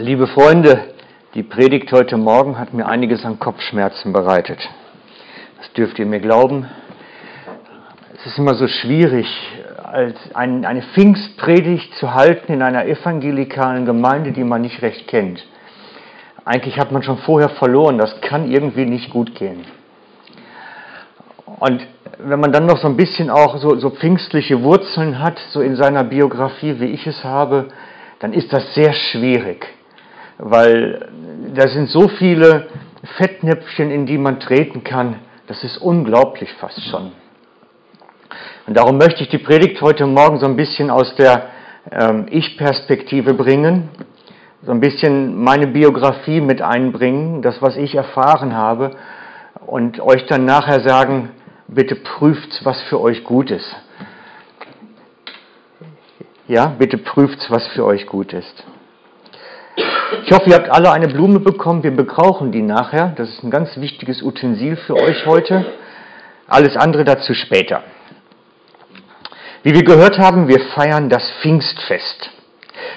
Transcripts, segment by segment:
Liebe Freunde, die Predigt heute Morgen hat mir einiges an Kopfschmerzen bereitet. Das dürft ihr mir glauben. Es ist immer so schwierig, als eine Pfingstpredigt zu halten in einer evangelikalen Gemeinde, die man nicht recht kennt. Eigentlich hat man schon vorher verloren, das kann irgendwie nicht gut gehen. Und wenn man dann noch so ein bisschen auch so, so pfingstliche Wurzeln hat, so in seiner Biografie, wie ich es habe, dann ist das sehr schwierig, weil da sind so viele Fettnäpfchen, in die man treten kann, das ist unglaublich fast schon. Und darum möchte ich die Predigt heute Morgen so ein bisschen aus der ähm, Ich-Perspektive bringen, so ein bisschen meine Biografie mit einbringen, das, was ich erfahren habe, und euch dann nachher sagen, bitte prüft, was für euch gut ist. Ja, bitte prüft, was für euch gut ist. Ich hoffe, ihr habt alle eine Blume bekommen. Wir bekrauchen die nachher. Das ist ein ganz wichtiges Utensil für euch heute. Alles andere dazu später. Wie wir gehört haben, wir feiern das Pfingstfest.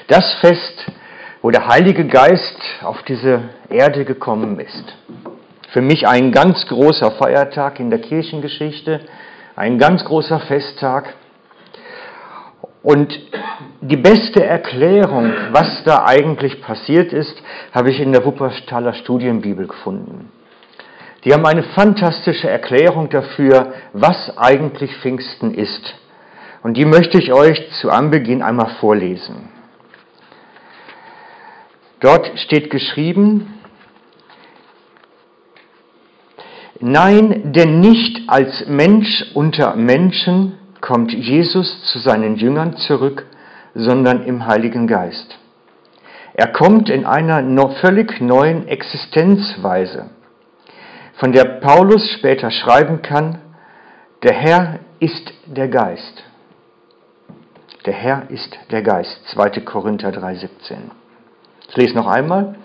Das Fest, wo der Heilige Geist auf diese Erde gekommen ist. Für mich ein ganz großer Feiertag in der Kirchengeschichte, ein ganz großer Festtag. Und die beste Erklärung, was da eigentlich passiert ist, habe ich in der Wuppertaler Studienbibel gefunden. Die haben eine fantastische Erklärung dafür, was eigentlich Pfingsten ist. Und die möchte ich euch zu Anbeginn einmal vorlesen. Dort steht geschrieben, Nein, denn nicht als Mensch unter Menschen kommt Jesus zu seinen Jüngern zurück, sondern im Heiligen Geist. Er kommt in einer völlig neuen Existenzweise, von der Paulus später schreiben kann, der Herr ist der Geist. Der Herr ist der Geist. 2. Korinther 3,17. Ich lese noch einmal.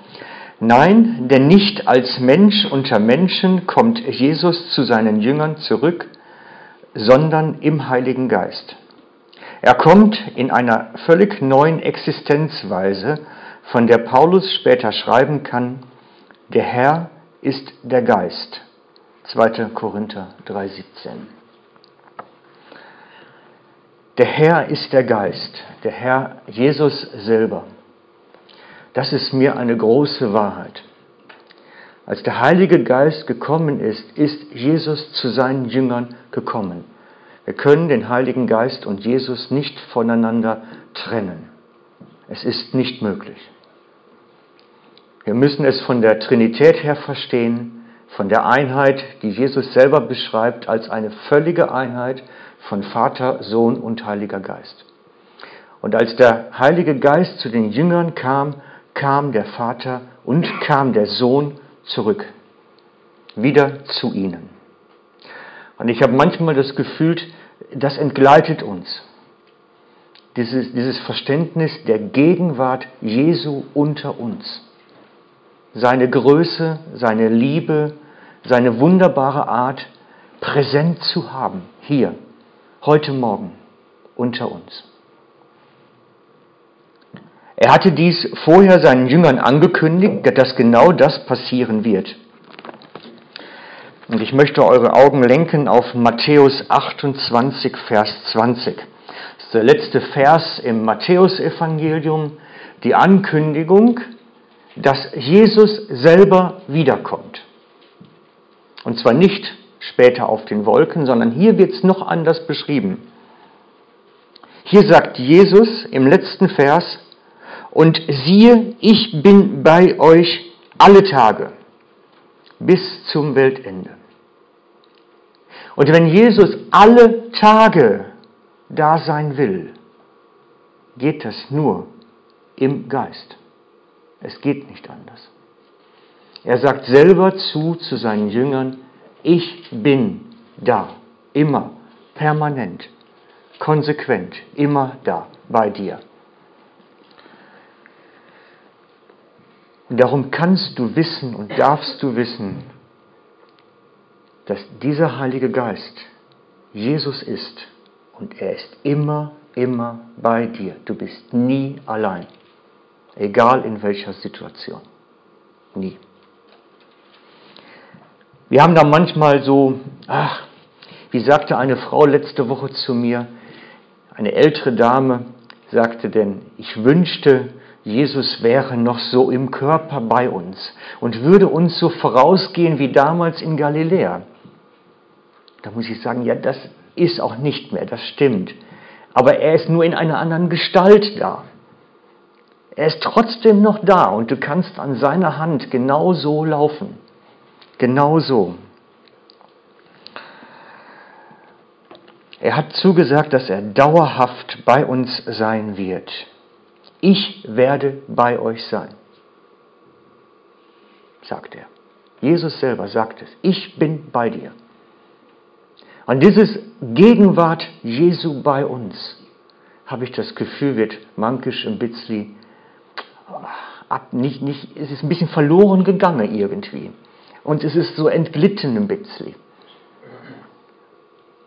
Nein, denn nicht als Mensch unter Menschen kommt Jesus zu seinen Jüngern zurück, sondern im Heiligen Geist. Er kommt in einer völlig neuen Existenzweise, von der Paulus später schreiben kann, der Herr ist der Geist. 2. Korinther 3,17. Der Herr ist der Geist, der Herr Jesus selber. Das ist mir eine große Wahrheit. Als der Heilige Geist gekommen ist, ist Jesus zu seinen Jüngern gekommen. Wir können den Heiligen Geist und Jesus nicht voneinander trennen. Es ist nicht möglich. Wir müssen es von der Trinität her verstehen, von der Einheit, die Jesus selber beschreibt als eine völlige Einheit von Vater, Sohn und Heiliger Geist. Und als der Heilige Geist zu den Jüngern kam, kam der Vater und kam der Sohn zurück, wieder zu ihnen. Und ich habe manchmal das Gefühl, das entgleitet uns. Dieses, dieses Verständnis der Gegenwart Jesu unter uns. Seine Größe, seine Liebe, seine wunderbare Art präsent zu haben, hier, heute Morgen, unter uns. Er hatte dies vorher seinen Jüngern angekündigt, dass genau das passieren wird. Und ich möchte eure Augen lenken auf Matthäus 28, Vers 20. Das ist der letzte Vers im Matthäusevangelium, die Ankündigung, dass Jesus selber wiederkommt. Und zwar nicht später auf den Wolken, sondern hier wird es noch anders beschrieben. Hier sagt Jesus im letzten Vers, und siehe, ich bin bei euch alle Tage bis zum Weltende. Und wenn Jesus alle Tage da sein will, geht das nur im Geist. Es geht nicht anders. Er sagt selber zu zu seinen Jüngern, ich bin da, immer, permanent, konsequent, immer da bei dir. Und darum kannst du wissen und darfst du wissen, dass dieser Heilige Geist Jesus ist und er ist immer, immer bei dir. Du bist nie allein. egal in welcher Situation. Nie. Wir haben da manchmal so, ach, wie sagte eine Frau letzte Woche zu mir, eine ältere Dame sagte denn, ich wünschte, Jesus wäre noch so im Körper bei uns und würde uns so vorausgehen wie damals in Galiläa. Da muss ich sagen, ja, das ist auch nicht mehr, das stimmt. Aber er ist nur in einer anderen Gestalt da. Er ist trotzdem noch da und du kannst an seiner Hand genau so laufen. Genau so. Er hat zugesagt, dass er dauerhaft bei uns sein wird. Ich werde bei euch sein, sagt er. Jesus selber sagt es. Ich bin bei dir. Und dieses Gegenwart Jesu bei uns, habe ich das Gefühl, wird mankisch im Bitzli ab, nicht, nicht, es ist ein bisschen verloren gegangen irgendwie. Und es ist so entglitten im Bitzli.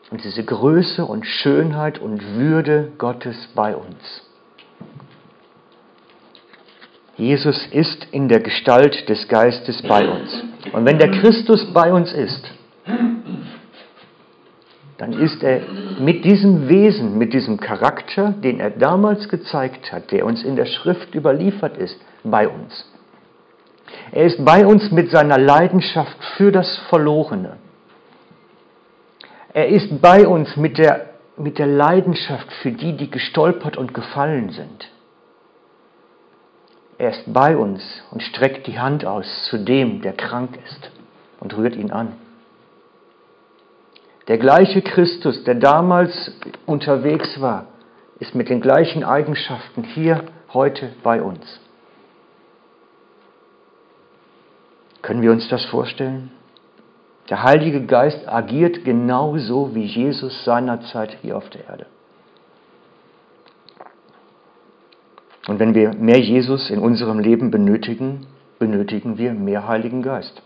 Und diese Größe und Schönheit und Würde Gottes bei uns. Jesus ist in der Gestalt des Geistes bei uns. Und wenn der Christus bei uns ist, dann ist er mit diesem Wesen, mit diesem Charakter, den er damals gezeigt hat, der uns in der Schrift überliefert ist, bei uns. Er ist bei uns mit seiner Leidenschaft für das Verlorene. Er ist bei uns mit der, mit der Leidenschaft für die, die gestolpert und gefallen sind. Er ist bei uns und streckt die Hand aus zu dem, der krank ist und rührt ihn an. Der gleiche Christus, der damals unterwegs war, ist mit den gleichen Eigenschaften hier heute bei uns. Können wir uns das vorstellen? Der Heilige Geist agiert genauso wie Jesus seinerzeit hier auf der Erde. Und wenn wir mehr Jesus in unserem Leben benötigen, benötigen wir mehr Heiligen Geist.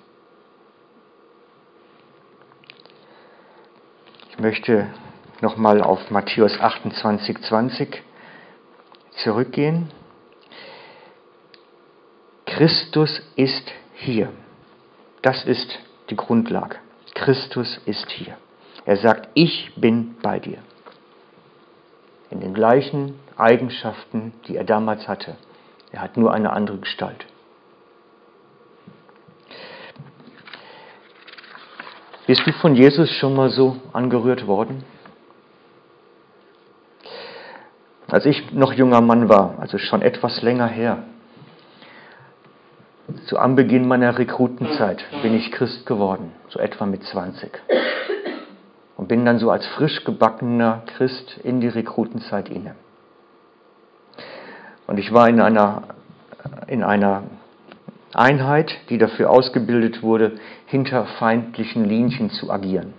Ich möchte nochmal auf Matthäus 28, 20 zurückgehen. Christus ist hier. Das ist die Grundlage. Christus ist hier. Er sagt, ich bin bei dir. In den gleichen Eigenschaften, die er damals hatte. Er hat nur eine andere Gestalt. Bist du von Jesus schon mal so angerührt worden? Als ich noch junger Mann war, also schon etwas länger her, zu Anbeginn meiner Rekrutenzeit bin ich Christ geworden, so etwa mit 20. Und bin dann so als frisch gebackener Christ in die Rekrutenzeit inne. Und ich war in einer, in einer Einheit, die dafür ausgebildet wurde, hinter feindlichen Linien zu agieren.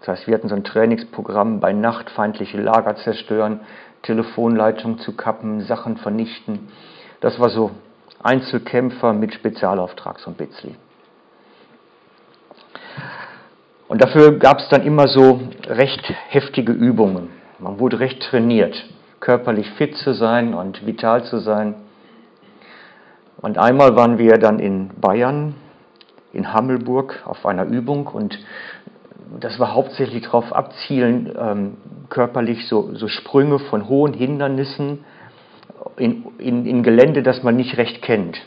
Das heißt, wir hatten so ein Trainingsprogramm, bei Nacht feindliche Lager zerstören, Telefonleitungen zu kappen, Sachen vernichten. Das war so Einzelkämpfer mit Spezialauftrag, so ein Bitzli. Und dafür gab es dann immer so recht heftige Übungen. Man wurde recht trainiert, körperlich fit zu sein und vital zu sein. Und einmal waren wir dann in Bayern, in Hammelburg, auf einer Übung und das war hauptsächlich darauf abzielen, ähm, körperlich so, so Sprünge von hohen Hindernissen in, in, in Gelände, das man nicht recht kennt.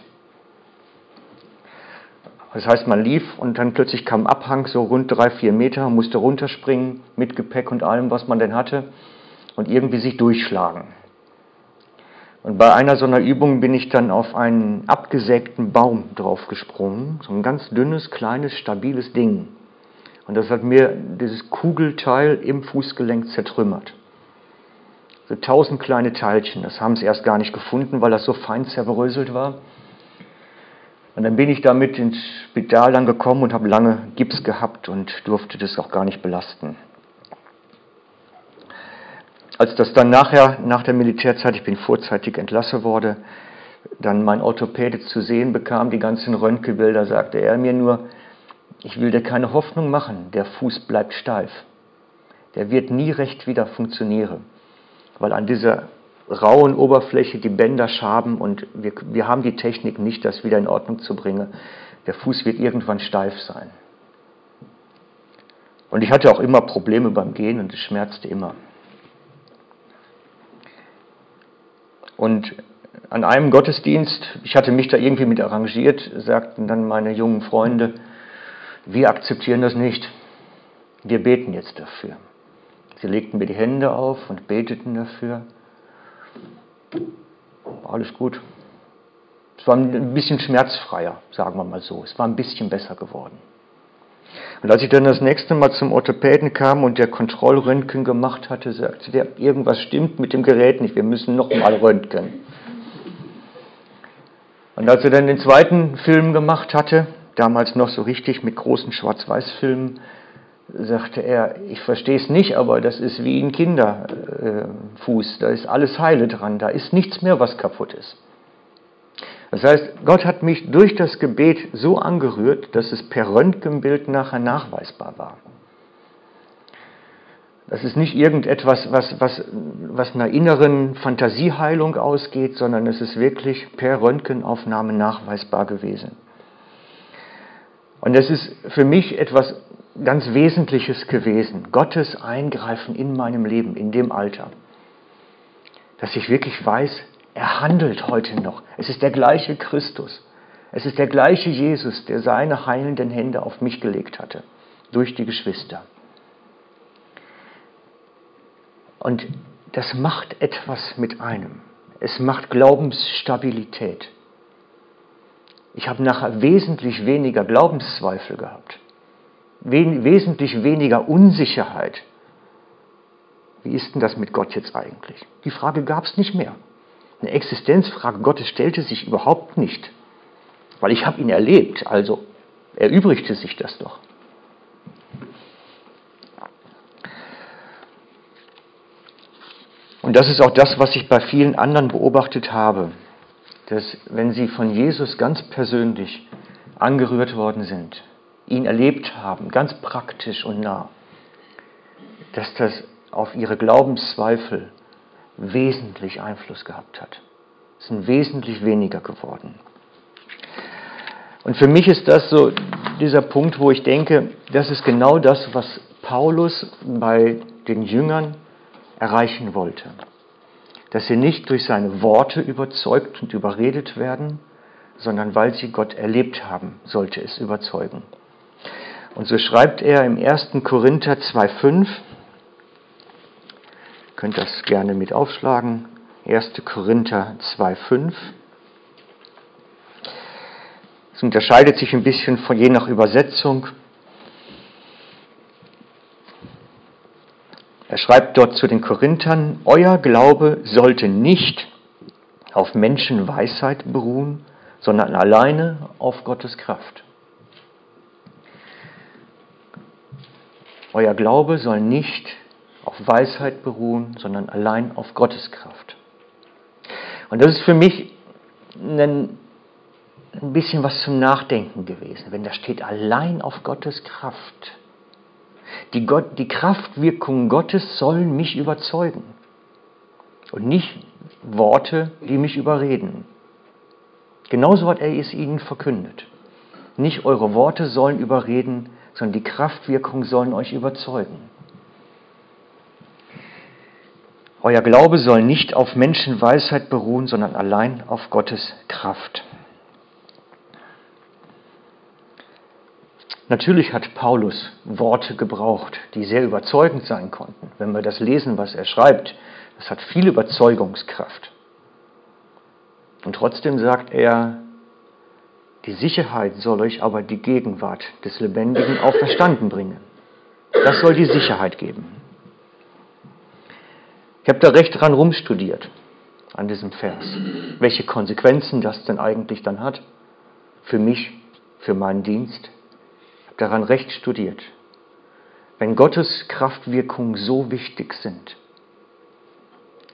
Das heißt, man lief und dann plötzlich kam Abhang, so rund drei, vier Meter, musste runterspringen mit Gepäck und allem, was man denn hatte und irgendwie sich durchschlagen. Und bei einer so einer Übung bin ich dann auf einen abgesägten Baum draufgesprungen, so ein ganz dünnes, kleines, stabiles Ding. Und das hat mir dieses Kugelteil im Fußgelenk zertrümmert so tausend kleine Teilchen. Das haben sie erst gar nicht gefunden, weil das so fein zerbröselt war. Und dann bin ich damit ins Spital dann gekommen und habe lange Gips gehabt und durfte das auch gar nicht belasten. Als das dann nachher, nach der Militärzeit, ich bin vorzeitig entlassen worden, dann mein Orthopäde zu sehen bekam, die ganzen Röntgenbilder, sagte er mir nur, ich will dir keine Hoffnung machen, der Fuß bleibt steif. Der wird nie recht wieder funktionieren weil an dieser rauen Oberfläche die Bänder schaben und wir, wir haben die Technik nicht, das wieder in Ordnung zu bringen. Der Fuß wird irgendwann steif sein. Und ich hatte auch immer Probleme beim Gehen und es schmerzte immer. Und an einem Gottesdienst, ich hatte mich da irgendwie mit arrangiert, sagten dann meine jungen Freunde, wir akzeptieren das nicht. Wir beten jetzt dafür. Sie legten mir die Hände auf und beteten dafür. Alles gut. Es war ein bisschen schmerzfreier, sagen wir mal so. Es war ein bisschen besser geworden. Und als ich dann das nächste Mal zum Orthopäden kam und der Kontrollröntgen gemacht hatte, sagte der, irgendwas stimmt mit dem Gerät nicht, wir müssen nochmal röntgen. Und als er dann den zweiten Film gemacht hatte, damals noch so richtig mit großen Schwarz-Weiß-Filmen, sagte er, ich verstehe es nicht, aber das ist wie ein Kinderfuß, da ist alles heile dran, da ist nichts mehr, was kaputt ist. Das heißt, Gott hat mich durch das Gebet so angerührt, dass es per Röntgenbild nachher nachweisbar war. Das ist nicht irgendetwas, was, was, was einer inneren Fantasieheilung ausgeht, sondern es ist wirklich per Röntgenaufnahme nachweisbar gewesen. Und es ist für mich etwas ganz Wesentliches gewesen, Gottes Eingreifen in meinem Leben, in dem Alter. Dass ich wirklich weiß, er handelt heute noch. Es ist der gleiche Christus. Es ist der gleiche Jesus, der seine heilenden Hände auf mich gelegt hatte, durch die Geschwister. Und das macht etwas mit einem. Es macht Glaubensstabilität. Ich habe nachher wesentlich weniger Glaubenszweifel gehabt wesentlich weniger Unsicherheit. Wie ist denn das mit Gott jetzt eigentlich? Die Frage gab es nicht mehr. Eine Existenzfrage Gottes stellte sich überhaupt nicht, weil ich habe ihn erlebt, also erübrigte sich das doch. Und das ist auch das, was ich bei vielen anderen beobachtet habe, dass wenn sie von Jesus ganz persönlich angerührt worden sind, ihn erlebt haben, ganz praktisch und nah, dass das auf ihre Glaubenszweifel wesentlich Einfluss gehabt hat. Es sind wesentlich weniger geworden. Und für mich ist das so dieser Punkt, wo ich denke, das ist genau das, was Paulus bei den Jüngern erreichen wollte. Dass sie nicht durch seine Worte überzeugt und überredet werden, sondern weil sie Gott erlebt haben, sollte es überzeugen. Und so schreibt er im 1. Korinther 2,5, könnt das gerne mit aufschlagen, 1. Korinther 2,5. Es unterscheidet sich ein bisschen von je nach Übersetzung. Er schreibt dort zu den Korinthern, Euer Glaube sollte nicht auf Menschenweisheit beruhen, sondern alleine auf Gottes Kraft. Euer Glaube soll nicht auf Weisheit beruhen, sondern allein auf Gottes Kraft. Und das ist für mich ein, bisschen was zum Nachdenken gewesen, wenn da steht allein auf Gottes Kraft. Die, Gott, die Kraftwirkungen Gottes sollen mich überzeugen und nicht Worte, die mich überreden. Genauso hat er es ihnen verkündet. Nicht eure Worte sollen überreden, sondern die Kraftwirkungen sollen euch überzeugen. Euer Glaube soll nicht auf Menschenweisheit beruhen, sondern allein auf Gottes Kraft. Natürlich hat Paulus Worte gebraucht, die sehr überzeugend sein konnten. Wenn wir das lesen, was er schreibt, das hat viel Überzeugungskraft. Und trotzdem sagt er, die Sicherheit soll euch aber die Gegenwart des Lebendigen auferstanden bringen. Das soll die Sicherheit geben. Ich habe da recht dran rumstudiert an diesem Vers, welche Konsequenzen das denn eigentlich dann hat für mich, für meinen Dienst. Ich habe daran recht studiert. Wenn Gottes Kraftwirkungen so wichtig sind,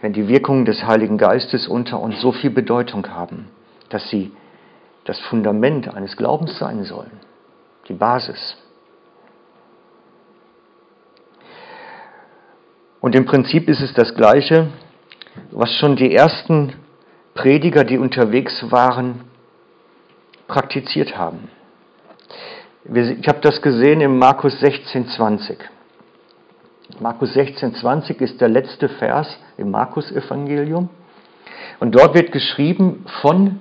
wenn die Wirkungen des Heiligen Geistes unter uns so viel Bedeutung haben, dass sie das Fundament eines Glaubens sein sollen, die Basis. Und im Prinzip ist es das Gleiche, was schon die ersten Prediger, die unterwegs waren, praktiziert haben. Ich habe das gesehen im Markus 16, 20. Markus 16, 20 ist der letzte Vers im Markus-Evangelium. Und dort wird geschrieben von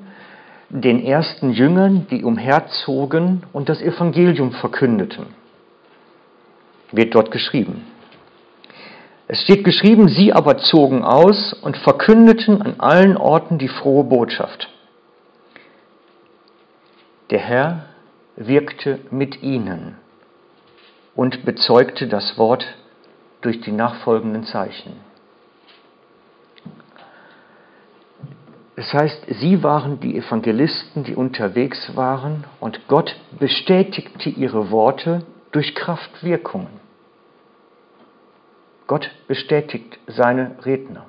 den ersten Jüngern, die umherzogen und das Evangelium verkündeten. Wird dort geschrieben. Es steht geschrieben, sie aber zogen aus und verkündeten an allen Orten die frohe Botschaft. Der Herr wirkte mit ihnen und bezeugte das Wort durch die nachfolgenden Zeichen. Das heißt, sie waren die Evangelisten, die unterwegs waren und Gott bestätigte ihre Worte durch Kraftwirkungen. Gott bestätigt seine Redner.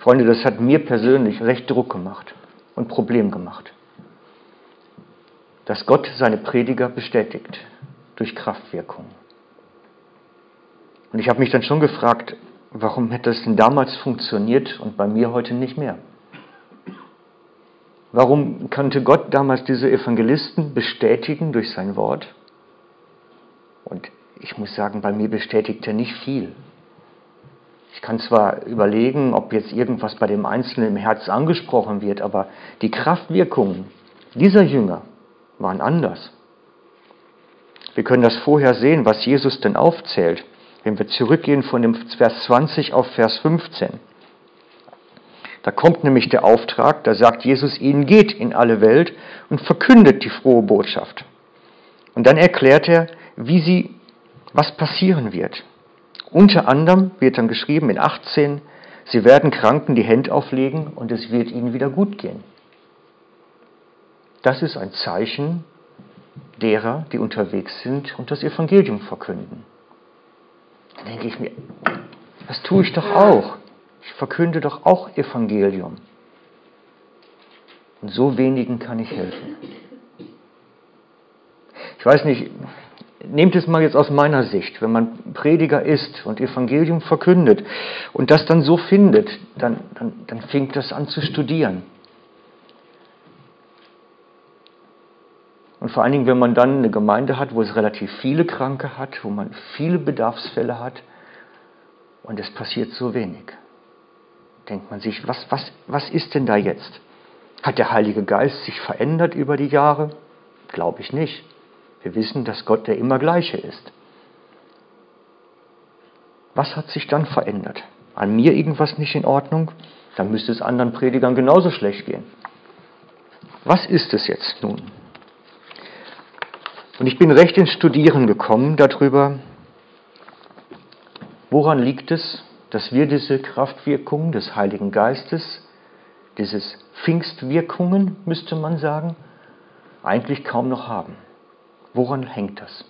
Freunde, das hat mir persönlich recht Druck gemacht und Problem gemacht. Dass Gott seine Prediger bestätigt durch Kraftwirkung. Und ich habe mich dann schon gefragt, warum hätte das denn damals funktioniert und bei mir heute nicht mehr? Warum kannte Gott damals diese Evangelisten bestätigen durch sein Wort? Und ich muss sagen, bei mir bestätigt er nicht viel. Ich kann zwar überlegen, ob jetzt irgendwas bei dem Einzelnen im Herz angesprochen wird, aber die Kraftwirkungen dieser Jünger waren anders. Wir können das vorher sehen, was Jesus denn aufzählt, wenn wir zurückgehen von dem Vers 20 auf Vers 15. Da kommt nämlich der Auftrag, da sagt Jesus ihnen, geht in alle Welt und verkündet die frohe Botschaft. Und dann erklärt er, wie sie was passieren wird. Unter anderem wird dann geschrieben in 18, sie werden Kranken die Hände auflegen und es wird ihnen wieder gut gehen. Das ist ein Zeichen derer, die unterwegs sind und das Evangelium verkünden. Dann denke ich mir, das tue ich doch auch. Ich verkünde doch auch Evangelium. Und so wenigen kann ich helfen. Ich weiß nicht, nehmt es mal jetzt aus meiner Sicht, wenn man Prediger ist und Evangelium verkündet und das dann so findet, dann, dann, dann fängt das an zu studieren. Und vor allen Dingen, wenn man dann eine Gemeinde hat, wo es relativ viele Kranke hat, wo man viele Bedarfsfälle hat und es passiert so wenig, denkt man sich, was, was, was ist denn da jetzt? Hat der Heilige Geist sich verändert über die Jahre? Glaube ich nicht. Wir wissen, dass Gott der immer gleiche ist. Was hat sich dann verändert? An mir irgendwas nicht in Ordnung? Dann müsste es anderen Predigern genauso schlecht gehen. Was ist es jetzt nun? Und ich bin recht ins Studieren gekommen darüber, woran liegt es, dass wir diese Kraftwirkungen des Heiligen Geistes, dieses Pfingstwirkungen, müsste man sagen, eigentlich kaum noch haben. Woran hängt das?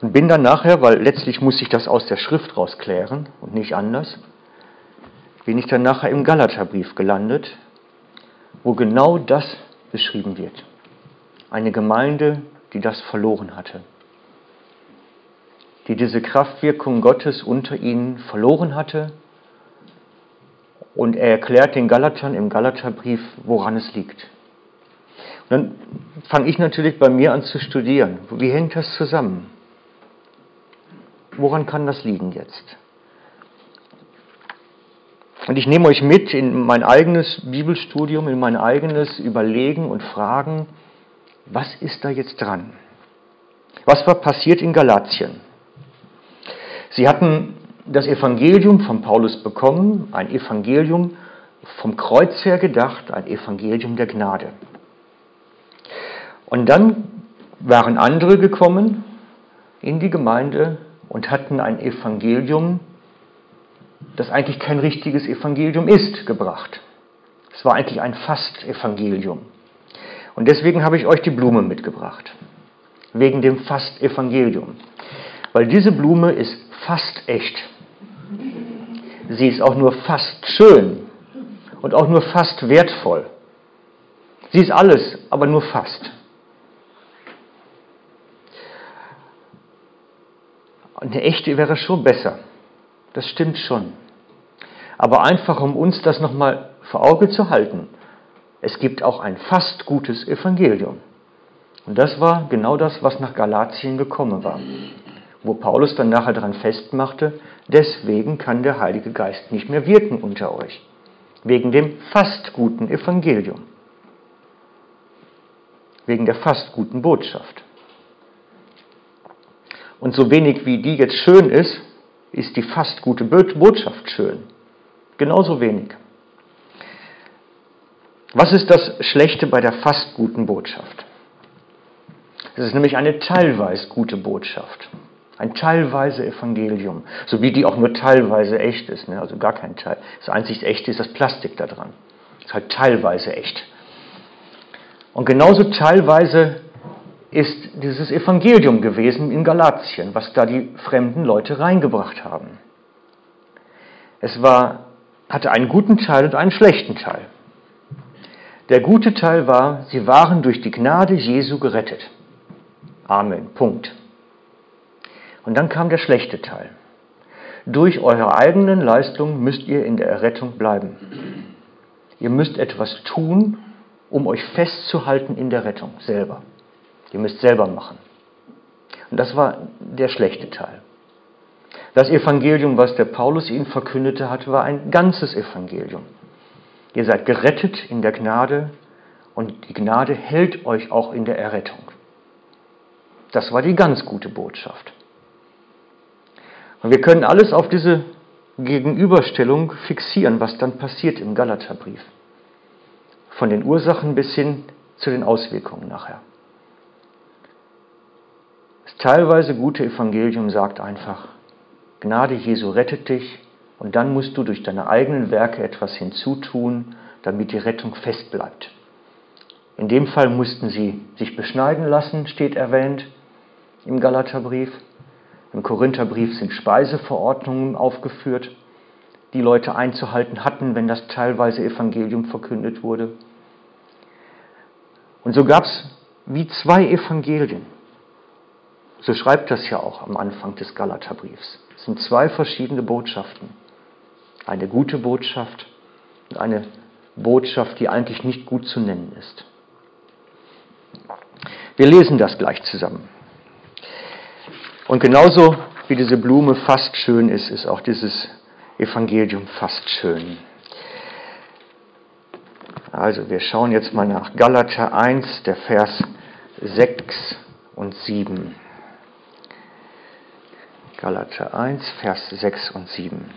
Und bin dann nachher, weil letztlich muss ich das aus der Schrift rausklären und nicht anders, bin ich dann nachher im Galaterbrief gelandet, wo genau das beschrieben wird. Eine Gemeinde, die das verloren hatte, die diese Kraftwirkung Gottes unter ihnen verloren hatte. Und er erklärt den Galatern im Galaterbrief, woran es liegt. Und dann fange ich natürlich bei mir an zu studieren. Wie hängt das zusammen? Woran kann das liegen jetzt? Und ich nehme euch mit in mein eigenes Bibelstudium, in mein eigenes Überlegen und Fragen, was ist da jetzt dran? Was war passiert in Galatien? Sie hatten das Evangelium von Paulus bekommen, ein Evangelium vom Kreuz her gedacht, ein Evangelium der Gnade. Und dann waren andere gekommen in die Gemeinde und hatten ein Evangelium, das eigentlich kein richtiges Evangelium ist, gebracht. Es war eigentlich ein Fast-Evangelium. Und deswegen habe ich euch die Blume mitgebracht. Wegen dem Fast-Evangelium. Weil diese Blume ist fast echt. Sie ist auch nur fast schön und auch nur fast wertvoll. Sie ist alles, aber nur fast. eine echte wäre schon besser. Das stimmt schon. Aber einfach, um uns das nochmal vor Auge zu halten, es gibt auch ein fast gutes Evangelium. Und das war genau das, was nach Galatien gekommen war, wo Paulus dann nachher daran festmachte, deswegen kann der Heilige Geist nicht mehr wirken unter euch, wegen dem fast guten Evangelium, wegen der fast guten Botschaft. Und so wenig wie die jetzt schön ist, ist die fast gute Botschaft schön. Genauso wenig. Was ist das Schlechte bei der fast guten Botschaft? Es ist nämlich eine teilweise gute Botschaft. Ein teilweise Evangelium, so wie die auch nur teilweise echt ist, ne? also gar kein Teil. Das einzig Echte ist das Plastik da dran. Ist halt teilweise echt. Und genauso teilweise ist dieses Evangelium gewesen in Galatien, was da die fremden Leute reingebracht haben. Es war, hatte einen guten Teil und einen schlechten Teil. Der gute Teil war, sie waren durch die Gnade Jesu gerettet. Amen. Punkt. Und dann kam der schlechte Teil. Durch eure eigenen Leistungen müsst ihr in der Errettung bleiben. Ihr müsst etwas tun, um euch festzuhalten in der Rettung selber. Ihr müsst selber machen. Und das war der schlechte Teil. Das Evangelium, was der Paulus ihnen verkündete hat, war ein ganzes Evangelium. Ihr seid gerettet in der Gnade und die Gnade hält euch auch in der Errettung. Das war die ganz gute Botschaft. Und wir können alles auf diese Gegenüberstellung fixieren, was dann passiert im Galaterbrief. Von den Ursachen bis hin zu den Auswirkungen nachher. Das teilweise gute Evangelium sagt einfach, Gnade Jesu rettet dich und dann musst du durch deine eigenen Werke etwas hinzutun, damit die Rettung fest bleibt. In dem Fall mussten sie sich beschneiden lassen, steht erwähnt im Galaterbrief. Im Korintherbrief sind Speiseverordnungen aufgeführt, die Leute einzuhalten hatten, wenn das teilweise Evangelium verkündet wurde. Und so gab es wie zwei Evangelien. So schreibt das ja auch am Anfang des Galaterbriefs. Es sind zwei verschiedene Botschaften. Eine gute Botschaft und eine Botschaft, die eigentlich nicht gut zu nennen ist. Wir lesen das gleich zusammen. Und genauso wie diese Blume fast schön ist, ist auch dieses Evangelium fast schön. Also wir schauen jetzt mal nach Galater 1, der Vers 6 und 7. Galater 1, Vers 6 und 7.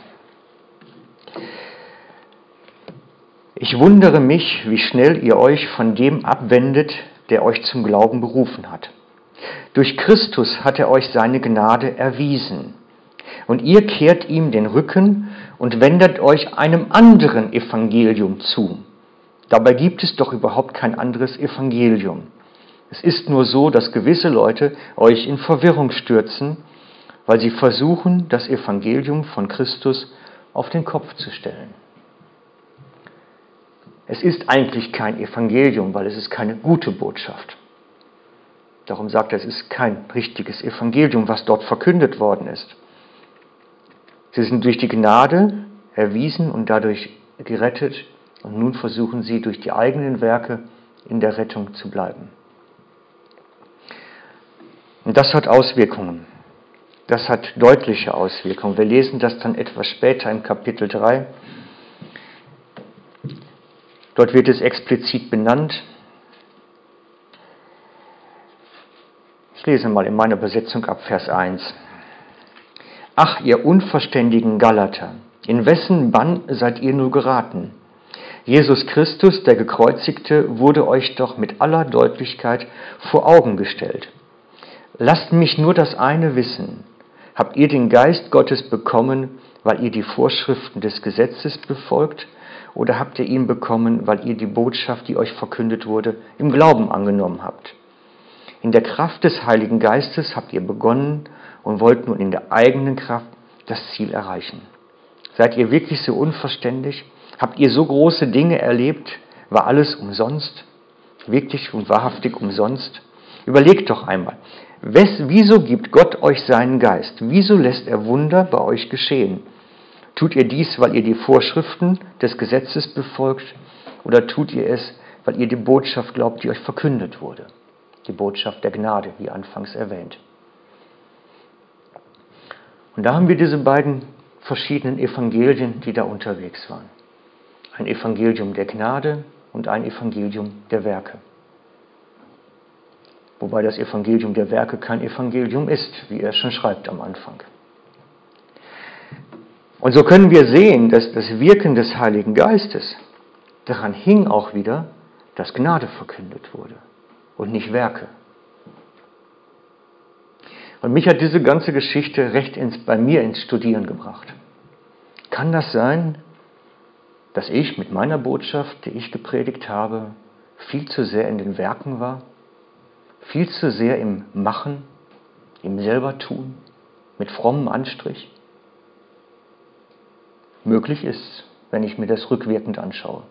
Ich wundere mich, wie schnell ihr euch von dem abwendet, der euch zum Glauben berufen hat. Durch Christus hat er euch seine Gnade erwiesen. Und ihr kehrt ihm den Rücken und wendet euch einem anderen Evangelium zu. Dabei gibt es doch überhaupt kein anderes Evangelium. Es ist nur so, dass gewisse Leute euch in Verwirrung stürzen, weil sie versuchen, das Evangelium von Christus auf den Kopf zu stellen. Es ist eigentlich kein Evangelium, weil es ist keine gute Botschaft. Darum sagt er, es ist kein richtiges Evangelium, was dort verkündet worden ist. Sie sind durch die Gnade erwiesen und dadurch gerettet und nun versuchen sie durch die eigenen Werke in der Rettung zu bleiben. Und das hat Auswirkungen. Das hat deutliche Auswirkungen. Wir lesen das dann etwas später im Kapitel 3. Dort wird es explizit benannt. lese mal in meiner Übersetzung ab Vers 1. Ach, ihr unverständigen Galater, in wessen Bann seid ihr nur geraten? Jesus Christus, der Gekreuzigte, wurde euch doch mit aller Deutlichkeit vor Augen gestellt. Lasst mich nur das eine wissen. Habt ihr den Geist Gottes bekommen, weil ihr die Vorschriften des Gesetzes befolgt, oder habt ihr ihn bekommen, weil ihr die Botschaft, die euch verkündet wurde, im Glauben angenommen habt? In der Kraft des Heiligen Geistes habt ihr begonnen und wollt nun in der eigenen Kraft das Ziel erreichen. Seid ihr wirklich so unverständlich? Habt ihr so große Dinge erlebt? War alles umsonst? Wirklich und wahrhaftig umsonst? Überlegt doch einmal, wieso gibt Gott euch seinen Geist? Wieso lässt er Wunder bei euch geschehen? Tut ihr dies, weil ihr die Vorschriften des Gesetzes befolgt, oder tut ihr es, weil ihr die Botschaft glaubt, die euch verkündet wurde? Die Botschaft der Gnade, wie anfangs erwähnt. Und da haben wir diese beiden verschiedenen Evangelien, die da unterwegs waren. Ein Evangelium der Gnade und ein Evangelium der Werke. Wobei das Evangelium der Werke kein Evangelium ist, wie er schon schreibt am Anfang. Und so können wir sehen, dass das Wirken des Heiligen Geistes daran hing auch wieder, dass Gnade verkündet wurde und nicht Werke. Und mich hat diese ganze Geschichte recht ins, bei mir ins Studieren gebracht. Kann das sein, dass ich mit meiner Botschaft, die ich gepredigt habe, viel zu sehr in den Werken war? Viel zu sehr im Machen, im Selbertun, mit frommem Anstrich? Möglich ist, wenn ich mir das rückwirkend anschaue.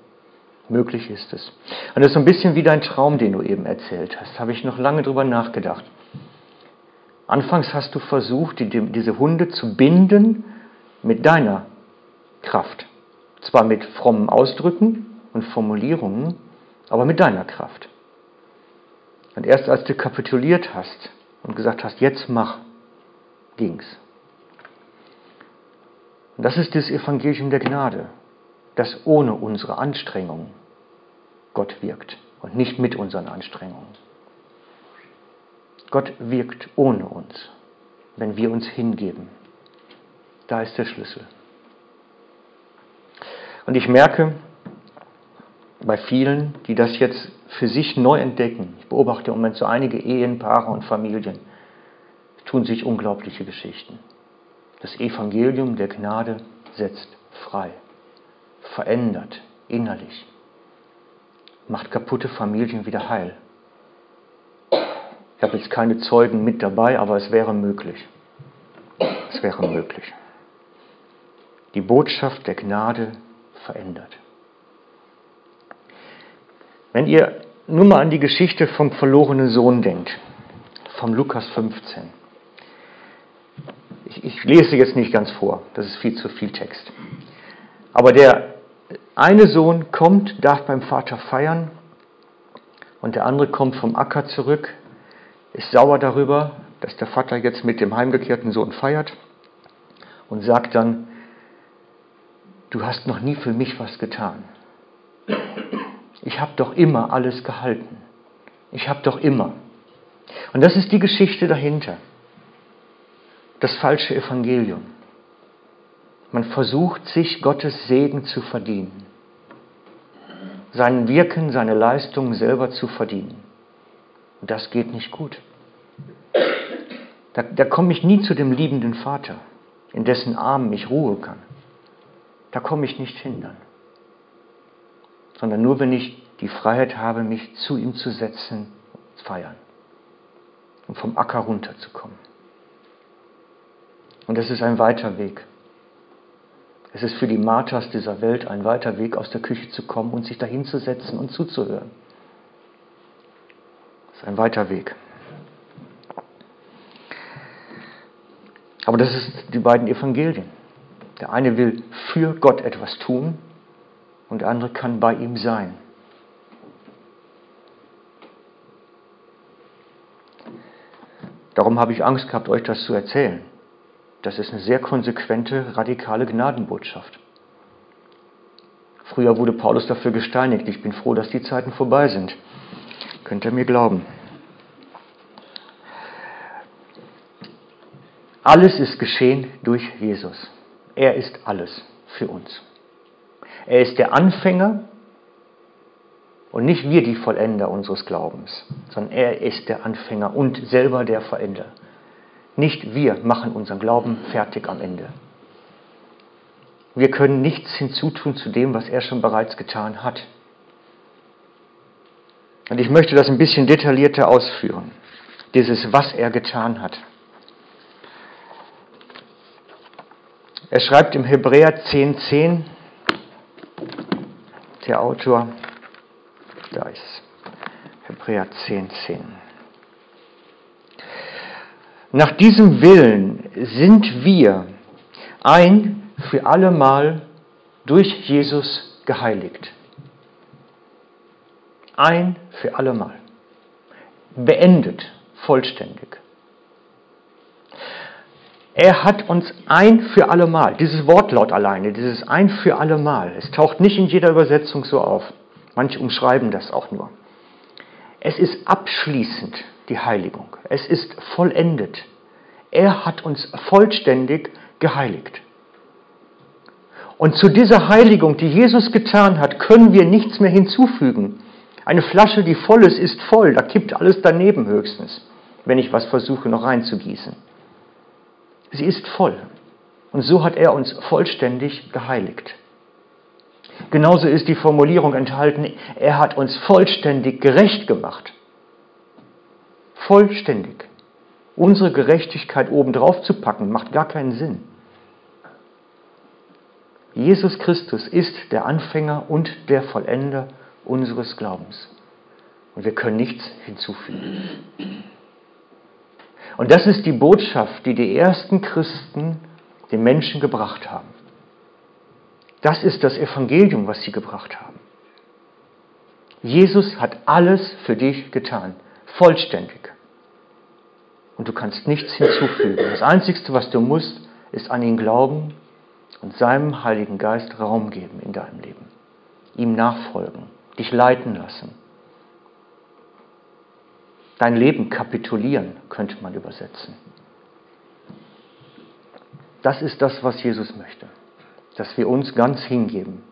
Möglich ist es. Und das ist so ein bisschen wie dein Traum, den du eben erzählt hast. Habe ich noch lange drüber nachgedacht. Anfangs hast du versucht, die, diese Hunde zu binden mit deiner Kraft. Zwar mit frommen Ausdrücken und Formulierungen, aber mit deiner Kraft. Und erst als du kapituliert hast und gesagt hast, jetzt mach, ging's. Und das ist das Evangelium der Gnade, das ohne unsere Anstrengungen Gott wirkt und nicht mit unseren Anstrengungen. Gott wirkt ohne uns, wenn wir uns hingeben. Da ist der Schlüssel. Und ich merke bei vielen, die das jetzt für sich neu entdecken, ich beobachte im Moment so einige Ehen, Paare und Familien, tun sich unglaubliche Geschichten. Das Evangelium der Gnade setzt frei, verändert innerlich, macht kaputte Familien wieder heil. Ich habe jetzt keine Zeugen mit dabei, aber es wäre möglich. Es wäre möglich. Die Botschaft der Gnade verändert. Wenn ihr nur mal an die Geschichte vom verlorenen Sohn denkt, vom Lukas 15. Ich, ich lese jetzt nicht ganz vor, das ist viel zu viel Text. Aber der eine Sohn kommt, darf beim Vater feiern und der andere kommt vom Acker zurück, ist sauer darüber, dass der Vater jetzt mit dem heimgekehrten Sohn feiert und sagt dann, du hast noch nie für mich was getan. Ich habe doch immer alles gehalten. Ich habe doch immer. Und das ist die Geschichte dahinter das falsche Evangelium. Man versucht sich Gottes Segen zu verdienen, sein Wirken, seine Leistung selber zu verdienen. Und das geht nicht gut. Da, da komme ich nie zu dem liebenden Vater, in dessen Armen ich ruhen kann. Da komme ich nicht hin. Sondern nur, wenn ich die Freiheit habe, mich zu ihm zu setzen, feiern und vom Acker runterzukommen. Und es ist ein weiter Weg. Es ist für die Marthas dieser Welt ein weiter Weg, aus der Küche zu kommen und sich dahin zu setzen und zuzuhören. Es ist ein weiter Weg. Aber das ist die beiden Evangelien. Der eine will für Gott etwas tun und der andere kann bei ihm sein. Darum habe ich Angst gehabt, euch das zu erzählen. Das ist eine sehr konsequente, radikale Gnadenbotschaft. Früher wurde Paulus dafür gesteinigt. Ich bin froh, dass die Zeiten vorbei sind. Könnt ihr mir glauben. Alles ist geschehen durch Jesus. Er ist alles für uns. Er ist der Anfänger und nicht wir die Vollender unseres Glaubens, sondern er ist der Anfänger und selber der Vollender. Nicht wir machen unseren Glauben fertig am Ende. Wir können nichts hinzutun zu dem, was er schon bereits getan hat. Und ich möchte das ein bisschen detaillierter ausführen. Dieses, was er getan hat. Er schreibt im Hebräer 10,10, 10, der Autor, da ist Hebräer 10,10. 10. Nach diesem Willen sind wir ein für allemal durch Jesus geheiligt. Ein für allemal. Beendet, vollständig. Er hat uns ein für allemal, dieses Wortlaut alleine, dieses ein für allemal, es taucht nicht in jeder Übersetzung so auf. Manche umschreiben das auch nur. Es ist abschließend, die Heiligung. Es ist vollendet. Er hat uns vollständig geheiligt. Und zu dieser Heiligung, die Jesus getan hat, können wir nichts mehr hinzufügen. Eine Flasche, die voll ist, ist voll. Da kippt alles daneben höchstens, wenn ich was versuche noch reinzugießen. Sie ist voll. Und so hat er uns vollständig geheiligt. Genauso ist die Formulierung enthalten, er hat uns vollständig gerecht gemacht. Vollständig. Unsere Gerechtigkeit obendrauf zu packen, macht gar keinen Sinn. Jesus Christus ist der Anfänger und der Vollender unseres Glaubens. Und wir können nichts hinzufügen. Und das ist die Botschaft, die die ersten Christen den Menschen gebracht haben. Das ist das Evangelium, was sie gebracht haben. Jesus hat alles für dich getan, vollständig. Und du kannst nichts hinzufügen. Das Einzige, was du musst, ist an ihn glauben und seinem Heiligen Geist Raum geben in deinem Leben. Ihm nachfolgen, dich leiten lassen. Dein Leben kapitulieren, könnte man übersetzen. Das ist das, was Jesus möchte dass wir uns ganz hingeben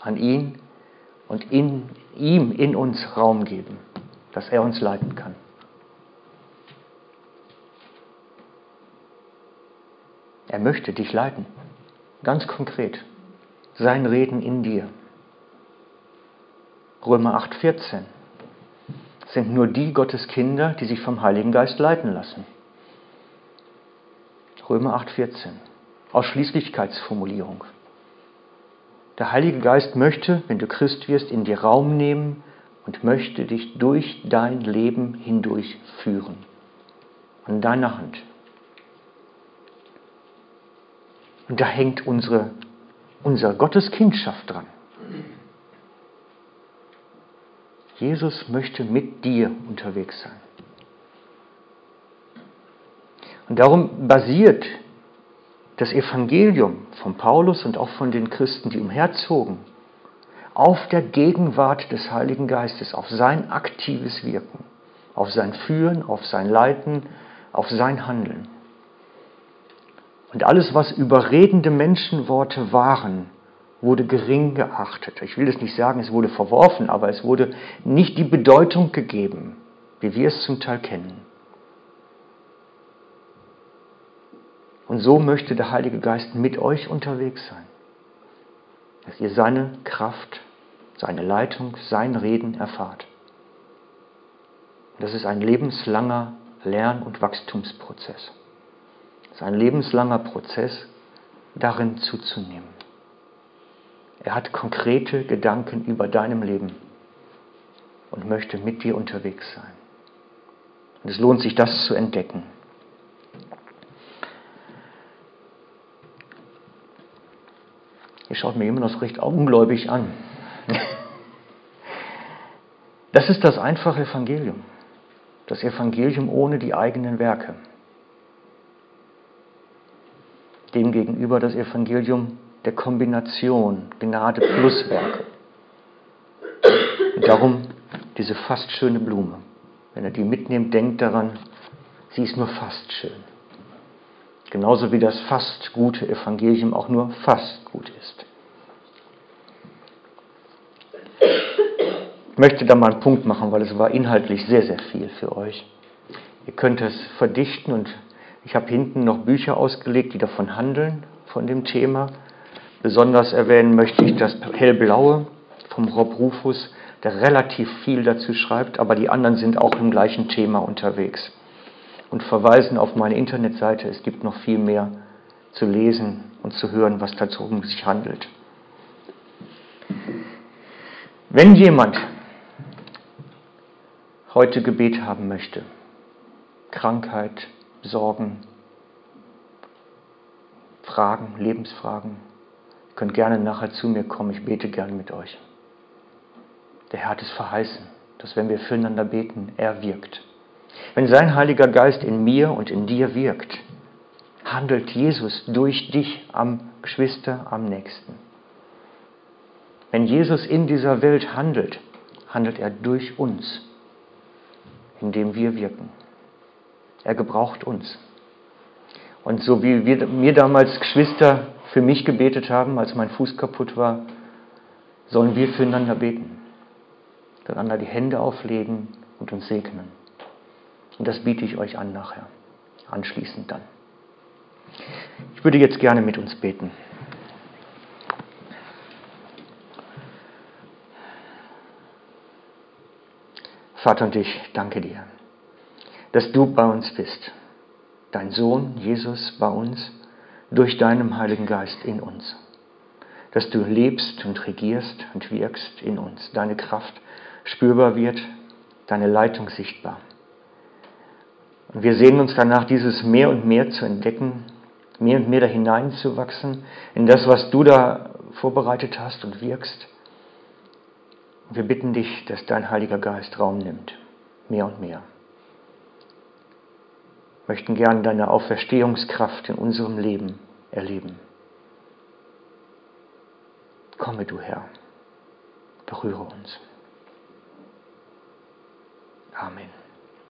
an ihn und in ihm in uns Raum geben, dass er uns leiten kann. Er möchte dich leiten, ganz konkret. Sein Reden in dir. Römer 8:14 sind nur die Gottes Kinder, die sich vom Heiligen Geist leiten lassen. Römer 8:14 Ausschließlichkeitsformulierung. Der Heilige Geist möchte, wenn du Christ wirst, in dir Raum nehmen und möchte dich durch dein Leben hindurch führen. An deiner Hand. Und da hängt unsere, unser Gotteskindschaft dran. Jesus möchte mit dir unterwegs sein. Und darum basiert das Evangelium von Paulus und auch von den Christen, die umherzogen, auf der Gegenwart des Heiligen Geistes, auf sein aktives Wirken, auf sein Führen, auf sein Leiten, auf sein Handeln. Und alles, was überredende Menschenworte waren, wurde gering geachtet. Ich will es nicht sagen, es wurde verworfen, aber es wurde nicht die Bedeutung gegeben, wie wir es zum Teil kennen. Und so möchte der Heilige Geist mit euch unterwegs sein, dass ihr seine Kraft, seine Leitung, sein Reden erfahrt. Das ist ein lebenslanger Lern- und Wachstumsprozess. Es ist ein lebenslanger Prozess, darin zuzunehmen. Er hat konkrete Gedanken über deinem Leben und möchte mit dir unterwegs sein. Und es lohnt sich, das zu entdecken. Ihr schaut mir immer noch recht ungläubig an. Das ist das einfache Evangelium. Das Evangelium ohne die eigenen Werke. Demgegenüber das Evangelium der Kombination Gnade plus Werke. Und darum diese fast schöne Blume. Wenn er die mitnimmt, denkt daran, sie ist nur fast schön. Genauso wie das fast gute Evangelium auch nur fast gut ist. Ich möchte da mal einen Punkt machen, weil es war inhaltlich sehr, sehr viel für euch. Ihr könnt es verdichten und ich habe hinten noch Bücher ausgelegt, die davon handeln, von dem Thema. Besonders erwähnen möchte ich das Hellblaue vom Rob Rufus, der relativ viel dazu schreibt, aber die anderen sind auch im gleichen Thema unterwegs und verweisen auf meine Internetseite. Es gibt noch viel mehr zu lesen und zu hören, was dazu um sich handelt. Wenn jemand heute Gebet haben möchte, Krankheit, Sorgen, Fragen, Lebensfragen, Ihr könnt gerne nachher zu mir kommen, ich bete gern mit euch. Der Herr hat es verheißen, dass wenn wir füreinander beten, er wirkt. Wenn sein Heiliger Geist in mir und in dir wirkt, handelt Jesus durch dich am Geschwister am nächsten. Wenn Jesus in dieser Welt handelt, handelt er durch uns, indem wir wirken. Er gebraucht uns. Und so wie wir, mir damals Geschwister für mich gebetet haben, als mein Fuß kaputt war, sollen wir füreinander beten, einander die Hände auflegen und uns segnen. Und das biete ich euch an nachher, anschließend dann. Ich würde jetzt gerne mit uns beten. Vater und ich danke dir, dass du bei uns bist, dein Sohn Jesus bei uns, durch deinen Heiligen Geist in uns, dass du lebst und regierst und wirkst in uns, deine Kraft spürbar wird, deine Leitung sichtbar. Und wir sehen uns danach, dieses mehr und mehr zu entdecken, mehr und mehr da hineinzuwachsen, in das, was du da vorbereitet hast und wirkst. Wir bitten dich, dass dein Heiliger Geist Raum nimmt, mehr und mehr. Wir möchten gern deine Auferstehungskraft in unserem Leben erleben. Komme du Herr, berühre uns. Amen.